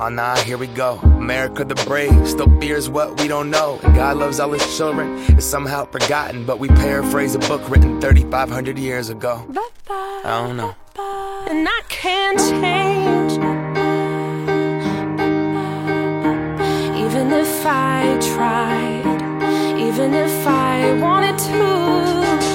Oh nah, here we go. America the brave still fears what we don't know. And God loves all his children. It's somehow forgotten, but we paraphrase a book written 3,500 years ago. I don't know. And I can't change. Even if I tried, even if I wanted to.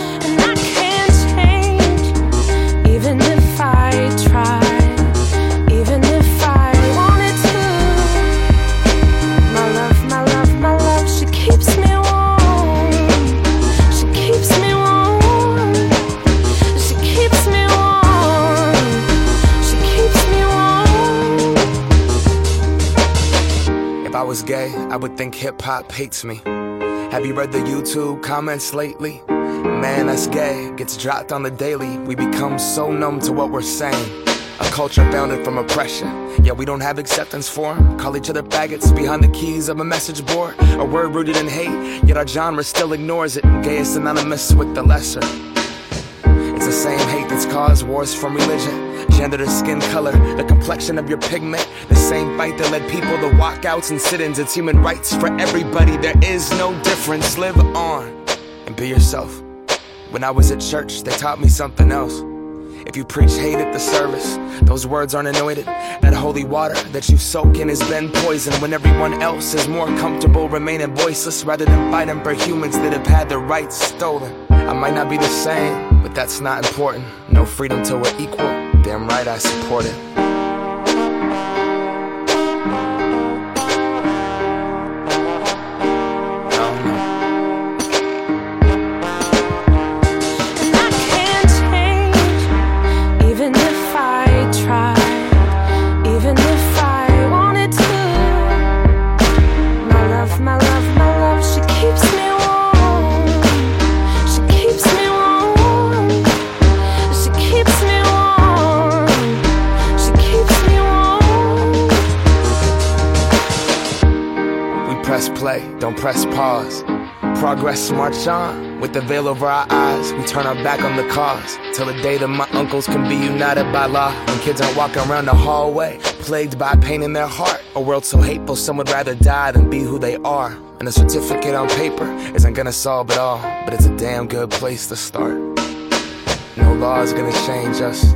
Would think hip hop hates me. Have you read the YouTube comments lately? Man, that's gay. Gets dropped on the daily. We become so numb to what we're saying. A culture founded from oppression. Yeah, we don't have acceptance for 'em. Call each other faggots behind the keys of a message board. A word rooted in hate, yet our genre still ignores it. Gay is synonymous with the lesser. It's the same hate that's caused wars from religion, gender to skin color, the complexion of your pigment. The same fight that led people to walkouts and sit ins. It's human rights for everybody. There is no difference. Live on and be yourself. When I was at church, they taught me something else. If you preach hate at the service, those words aren't anointed. That holy water that you soak in has been poisoned when everyone else is more comfortable remaining voiceless rather than fighting for humans that have had their rights stolen. I might not be the same, but that's not important. No freedom till we're equal. Damn right I support it. Don't press pause. Progress march on. With the veil over our eyes, we turn our back on the cause. Till the day that my uncles can be united by law. When kids aren't walking around the hallway, plagued by pain in their heart. A world so hateful, some would rather die than be who they are. And a certificate on paper isn't gonna solve it all, but it's a damn good place to start. No law is gonna change us.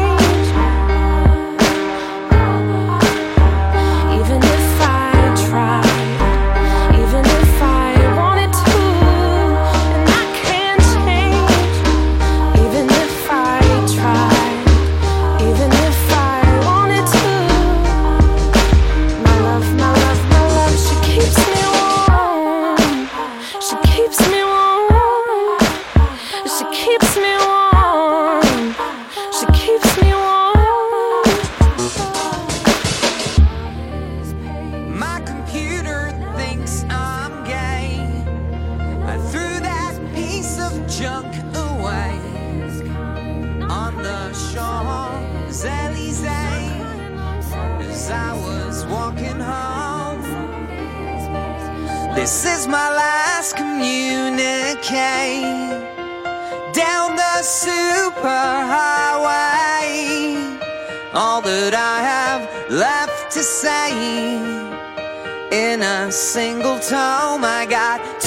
That I have left to say in a single tome. I got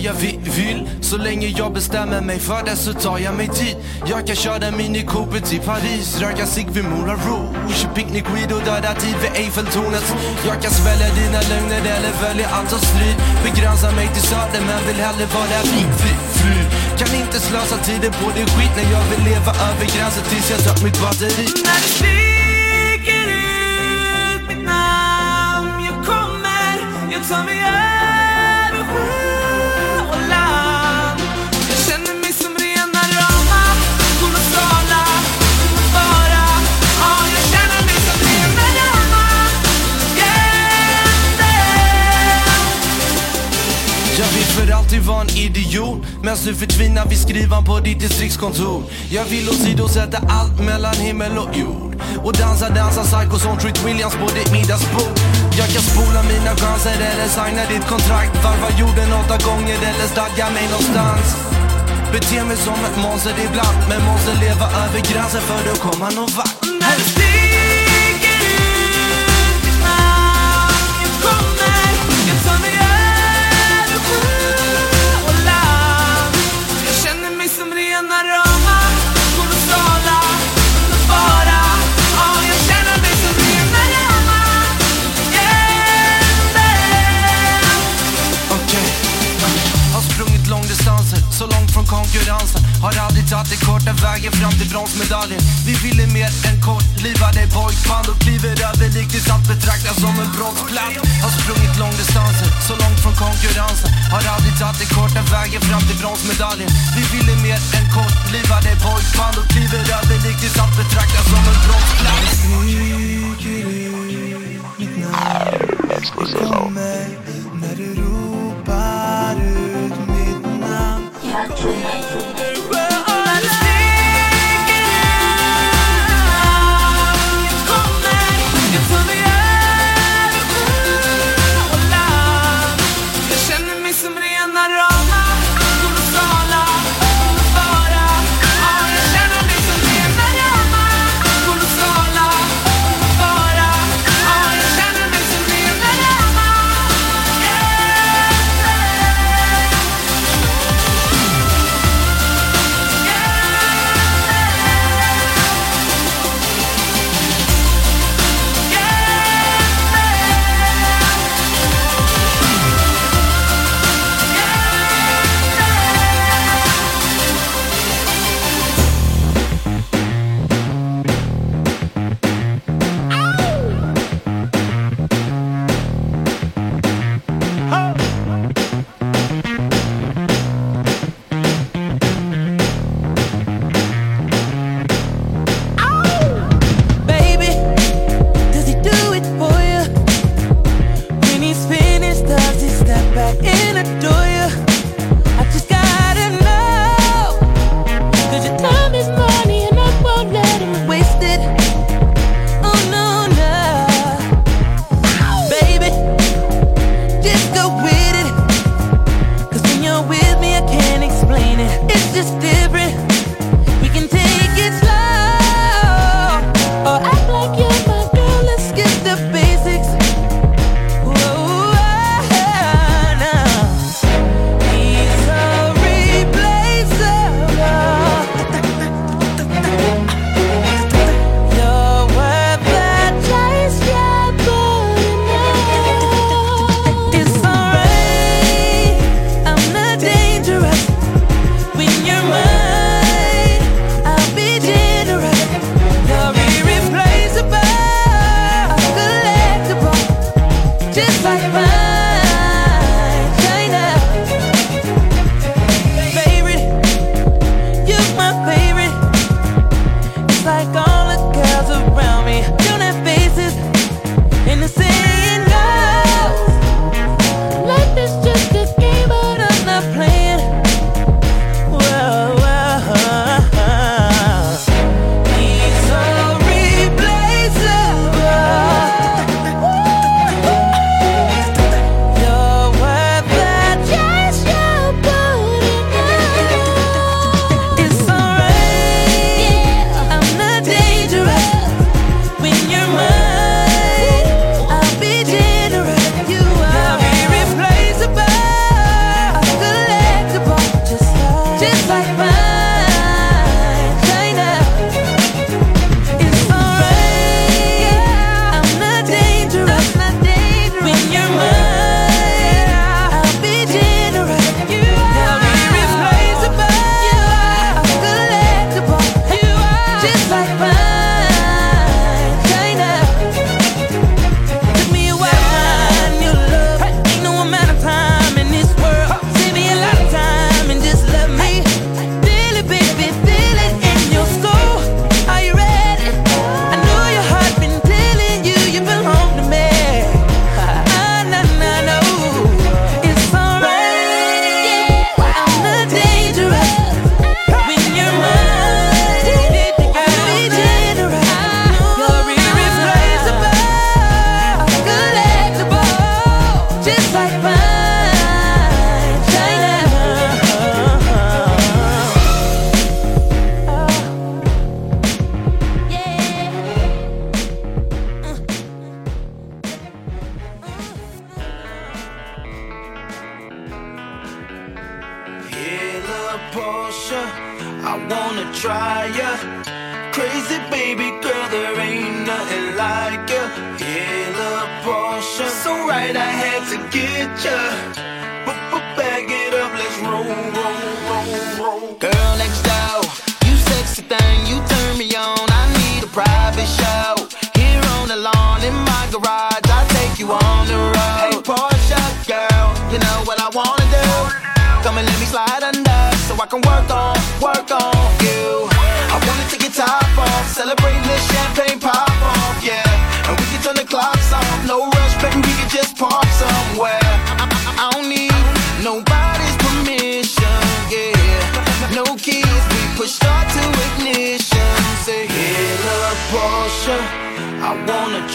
vad jag vill. Så länge jag bestämmer mig för det så tar jag mig tid. Jag kan köra Mini Cooper till Paris. Röka cigg vid Moulin Rouge. Picknick weed och döda tid vid Eiffeltornet. Jag kan svälja dina lögner eller välja allt som strid. Begränsa mig till söder men vill hellre vara fri, fri, fri. Kan inte slösa tiden på din skit när jag vill leva över gränsen tills jag tömt mitt batteri. När du skriker ut mitt namn Jag kommer, jag tar mig över alltid vara en idiot. Men du förtvinar vid skrivan på ditt distriktskontor. Jag vill åsidosätta allt mellan himmel och jord. Och dansa, dansa psycho som Treat Williams på ditt middagsbord. Jag kan spola mina chanser eller signa ditt kontrakt. Varva jorden åtta gånger eller stadga mig någonstans. Bete mig som ett monster ibland Men måste leva över gränsen för att komma någon vart. När du sticker ut ditt namn Jag kommer, jag tar mig Har aldrig tagit den korta vägen fram till bronsmedaljen. Vi ville mer än kortlivade pojkband och kliver över likt att betraktas som en brottsplats. Har sprungit långdistansen, så långt från konkurrensen. Har aldrig tagit den korta vägen fram till bronsmedaljen. Vi ville mer än kortlivade pojkband och kliver över likt att betraktas som en brottsplats.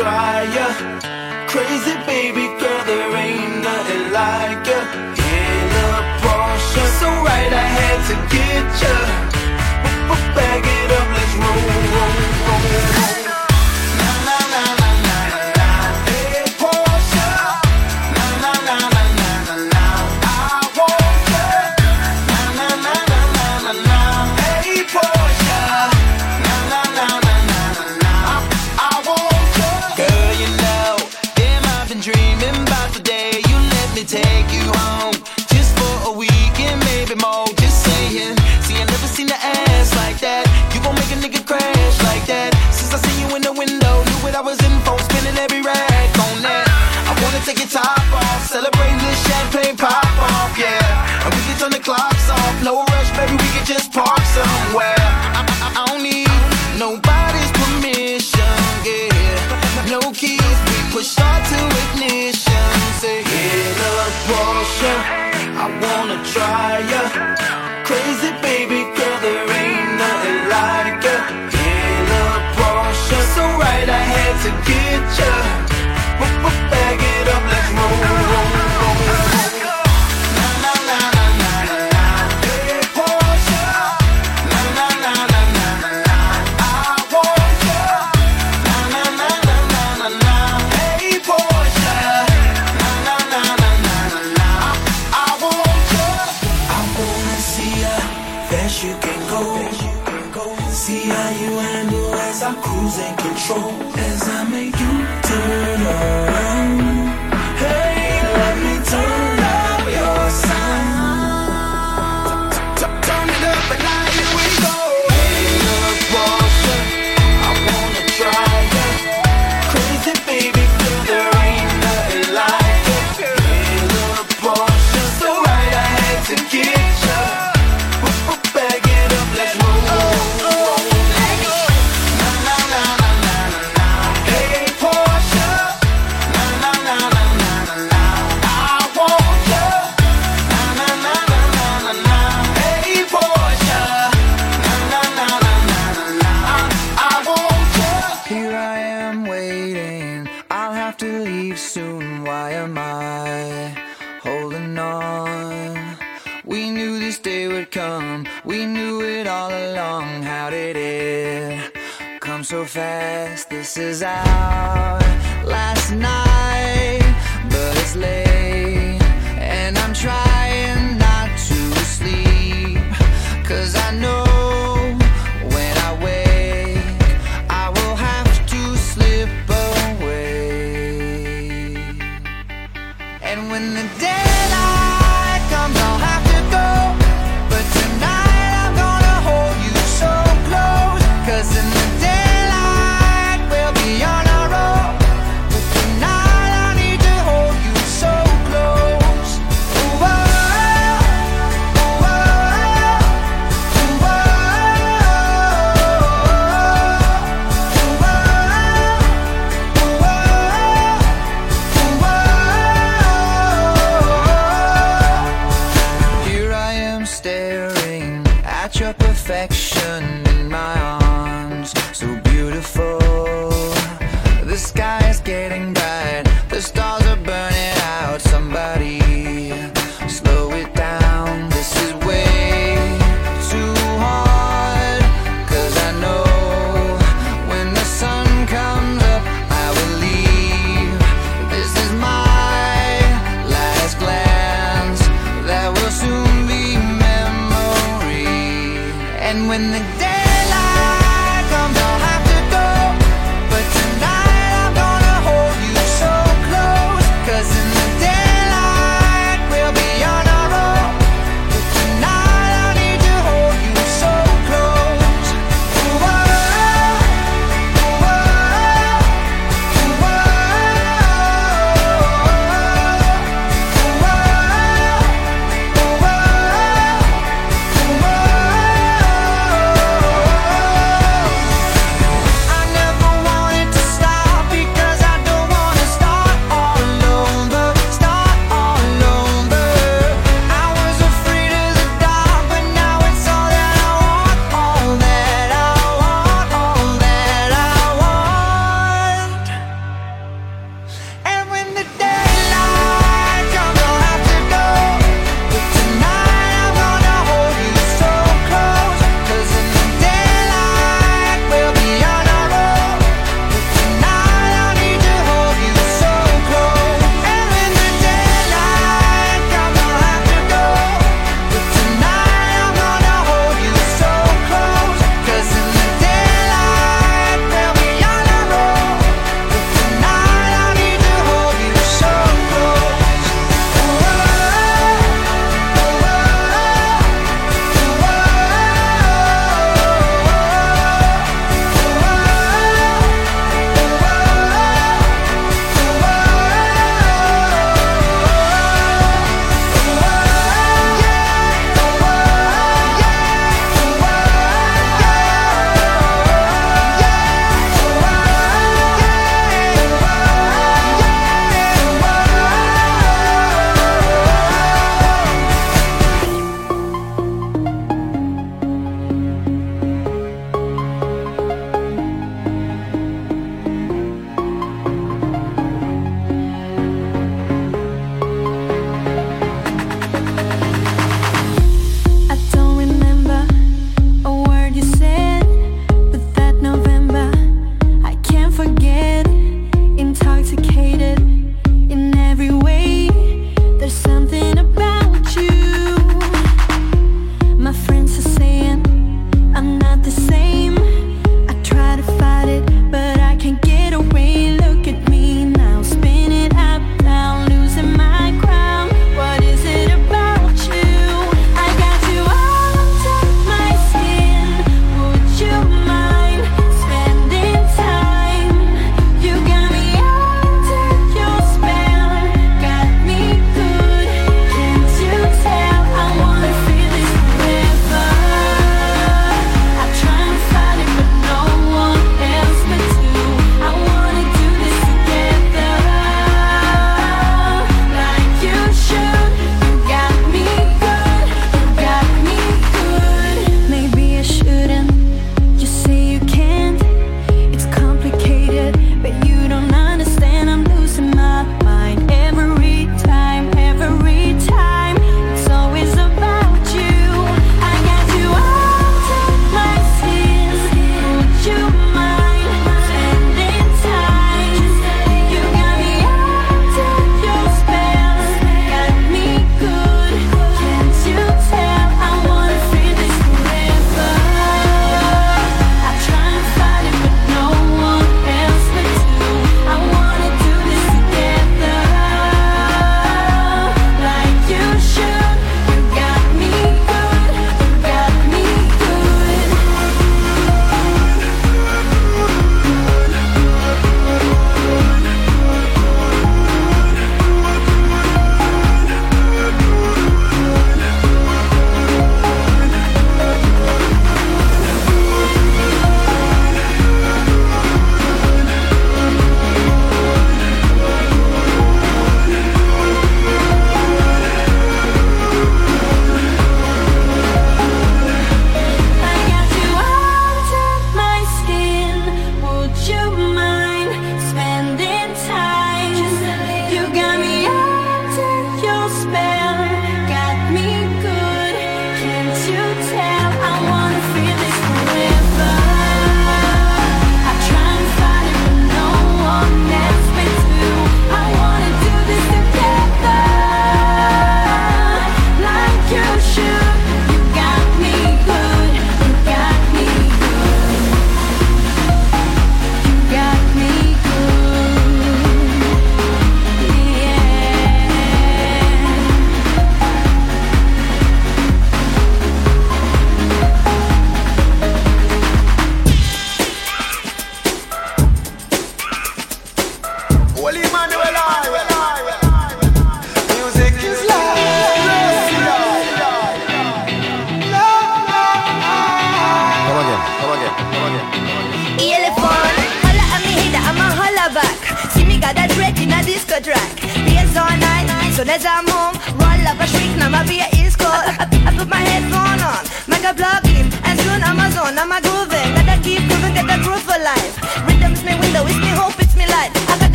try ya. Crazy baby girl, there ain't nothing like ya. In a Porsche, so right I had to get ya. See how you handle as I cruise and control as I make you turn on.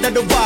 word of the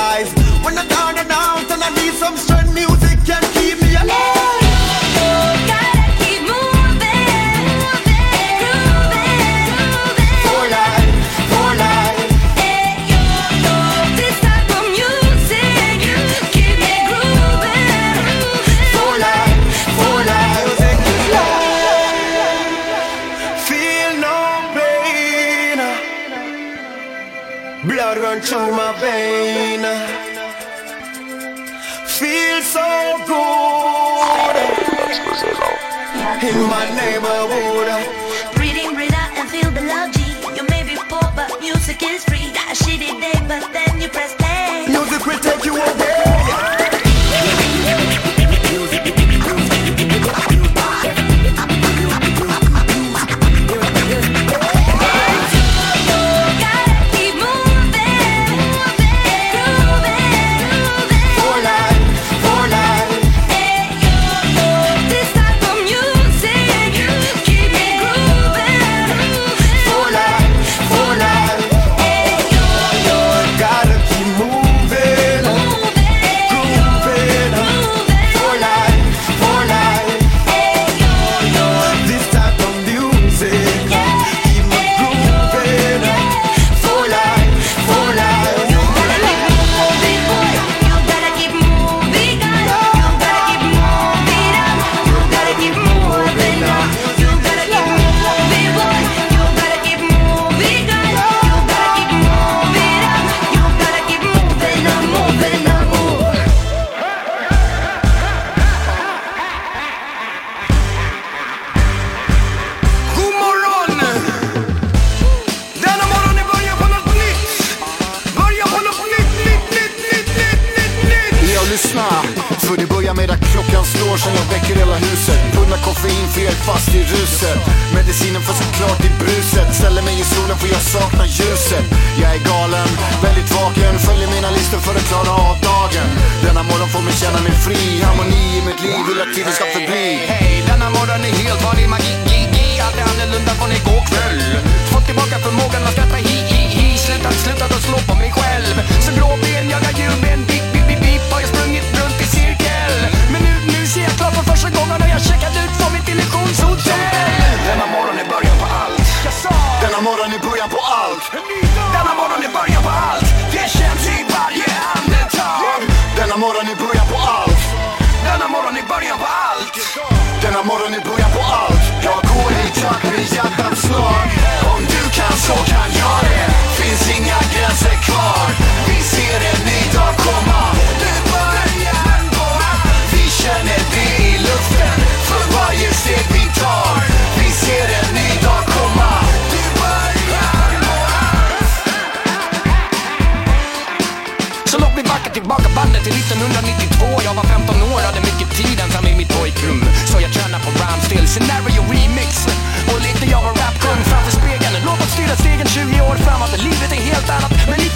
scenario remixen Och lite jag var rapkung framför spegeln. Låt oss styra stegen 20 år framåt, livet är helt annat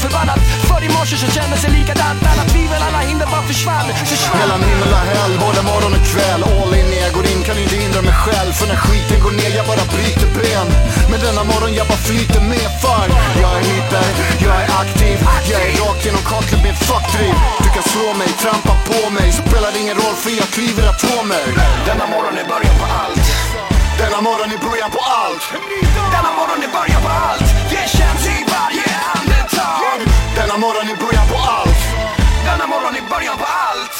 förbannat. För i morse så kändes det likadant. Alla tvivel, alla hinder bara försvann, försvann. Mellan himmel och hell, både morgon och kväll. All in jag går in, kan inte hindra mig själv. För när skiten går ner, jag bara bryter ben. Men denna morgon jag bara flyter med för Jag är hyper, jag är aktiv. Jag är rakt genom kaklet med ett fuckdriv Du kan slå mig, trampa på mig. Spelar ingen roll för jag klyver atomer Denna morgon är början på allt. Denna morgon är början på allt. Denna morgon är början på allt. Det känns hit denna morgon är början på allt. Denna morgon är början på allt.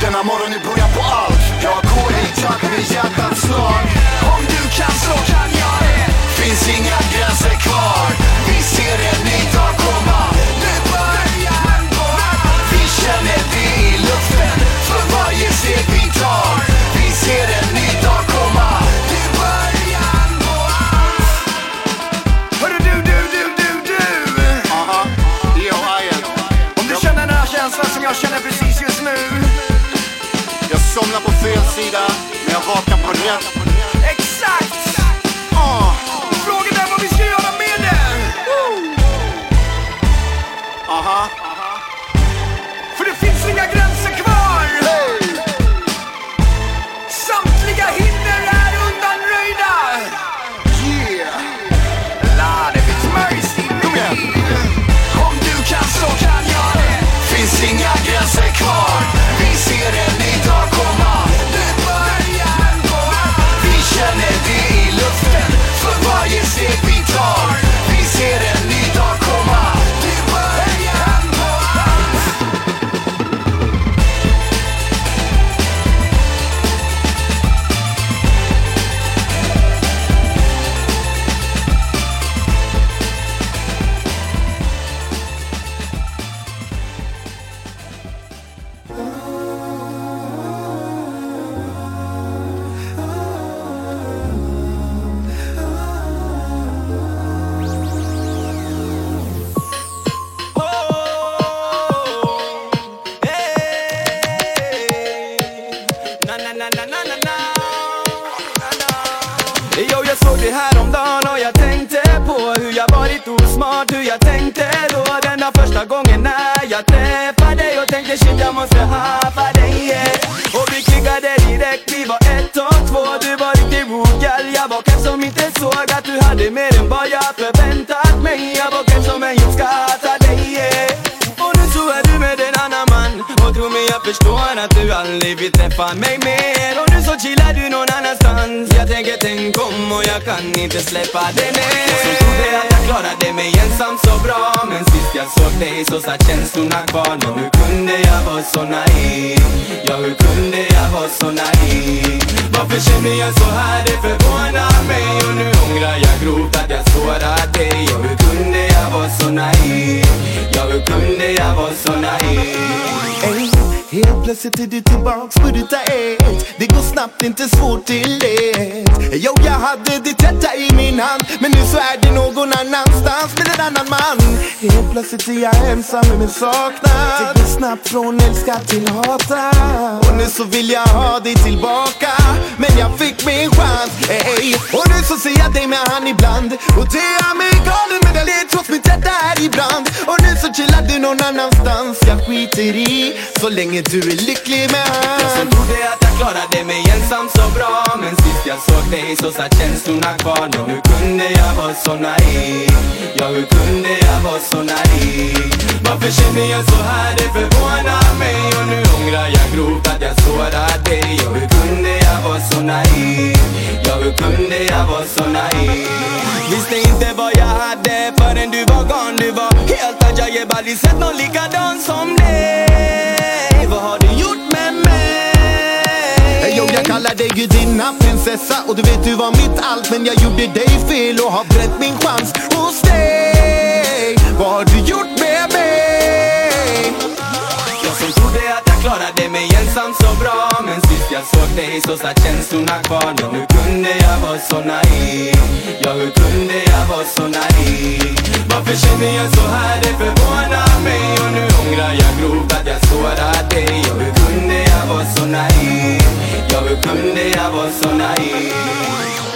Denna morgon är början på allt. Jag går i takt med hjärtats slag. Om du kan så kan jag det. Finns inga gränser kvar. Vi ser det nu jag känner precis just nu. Jag somnar på fel sida Men jag vaknar på rätt. Jag förväntat mig Jag kanske som en jag förstår att du aldrig vill träffa mig mer Och nu så chillar du någon annanstans Jag tänker tänk om och jag kan inte släppa dig mer. Jag som trodde att jag klarade mig ensam så bra Men sist jag såg dig så satt känslorna kvar Men hur kunde jag vara så naiv? Ja hur kunde jag vara så naiv? Varför känner jag så här? Det förvånar mig Och nu ångrar jag grovt att jag sårat dig Ja, hur kunde jag vara så naiv? Ja hur kunde jag vara så naiv? Helt plötsligt är du tillbaks på ruta ett. Det går snabbt, inte svårt till lätt. Jo, jag hade ditt hjärta i min hand Men nu så är det någon annanstans med en annan man. Helt plötsligt är jag ensam med min saknad. Det går snabbt från älska till hata. Och nu så vill jag ha dig tillbaka Men jag fick min chans, ey Och nu så ser jag dig med han ibland. Och det gör mig galen men jag ler trots mitt hjärta är i brand. Och nu så chillar du någon annanstans. Jag skiter i så länge du är lycklig man Jag som trodde att jag klarade mig ensam så bra Men sist jag såg dig så satt känslorna kvar Men hur kunde jag vara så naiv? Ja, hur kunde jag vara så naiv? Varför känner jag så här? Det förvånar mig Och nu ångrar jag grovt att jag sårat dig Ja hur kunde jag vara så naiv? Ja, hur kunde jag vara så naiv? Visste inte vad jag hade förrän du var gone Du var helt ajaib, aldrig sett någon likadan som dig vad har du gjort med mig? Jo, jag kallar dig gudinna, prinsessa Och du vet du var mitt allt Men jag gjorde dig fel och har bränt min chans hos dig Vad har du gjort med mig? Jag som trodde att jag klarade mig ensam så bra Men jag såg dig så satt känslorna kvar Men hur kunde jag vara så naiv? Ja, hur kunde jag vara så naiv? Varför känner jag så här? Det förvånar mig Och nu ångrar jag grovt att jag sårat dig Ja, hur kunde jag vara så naiv? Ja, hur kunde jag vara så naiv?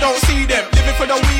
don't see them living for the weed.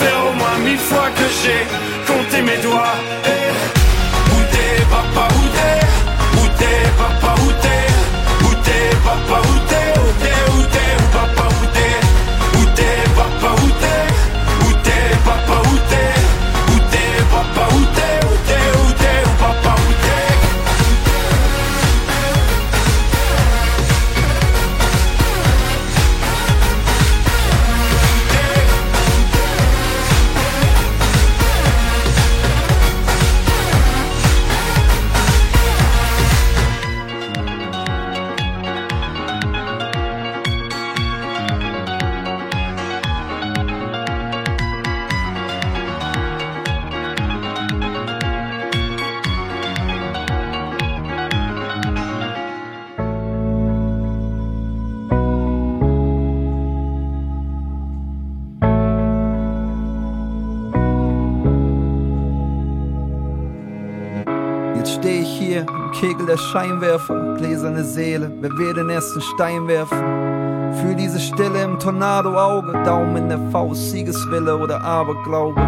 faire au moins mille fois que j'ai compté mes doigts. Eh, où t'es papa, où t'es? Où t'es papa, Scheinwerfer, gläserne Seele, wer will den ersten Stein werfen? Fühl diese Stille im Tornado-Auge, Daumen in der Faust, Siegeswille oder Aberglaube.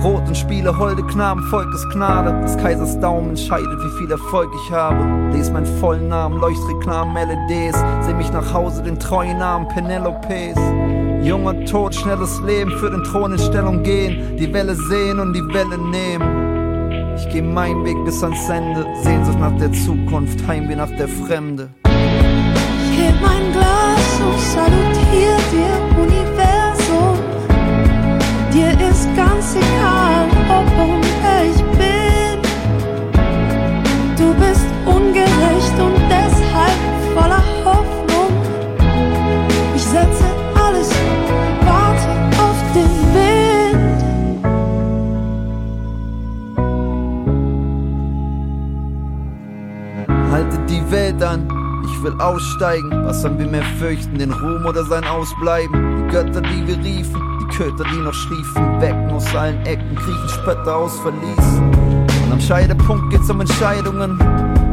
Brot und Spiele, holde Knaben, Volkes Gnade. Des Kaisers Daumen entscheidet, wie viel Erfolg ich habe. Les meinen vollen Namen, Leuchtreklam, LEDs. Seh mich nach Hause, den treuen Namen Penelopes. Junger Tod, schnelles Leben, für den Thron in Stellung gehen. Die Welle sehen und die Welle nehmen. Ich geh meinen Weg bis ans Ende, Sehnsucht nach der Zukunft, Heimweh nach der Fremde. Heb mein Glas und salutier dir, Universum. Dir ist ganz egal, ob und wer ich bin. Du bist aussteigen. Was sollen wir mehr fürchten, den Ruhm oder sein Ausbleiben? Die Götter, die wir riefen, die Köter, die noch schliefen, wecken aus allen Ecken, kriechen Spötter aus Verlies. Und am Scheidepunkt geht's um Entscheidungen.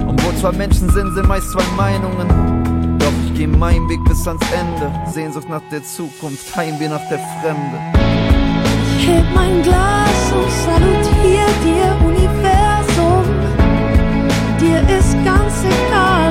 Und wo zwei Menschen sind, sind meist zwei Meinungen. Doch ich geh meinen Weg bis ans Ende. Sehnsucht nach der Zukunft, Heimweh nach der Fremde. Ich heb mein Glas und salutier dir, Universum. Dir ist ganz egal,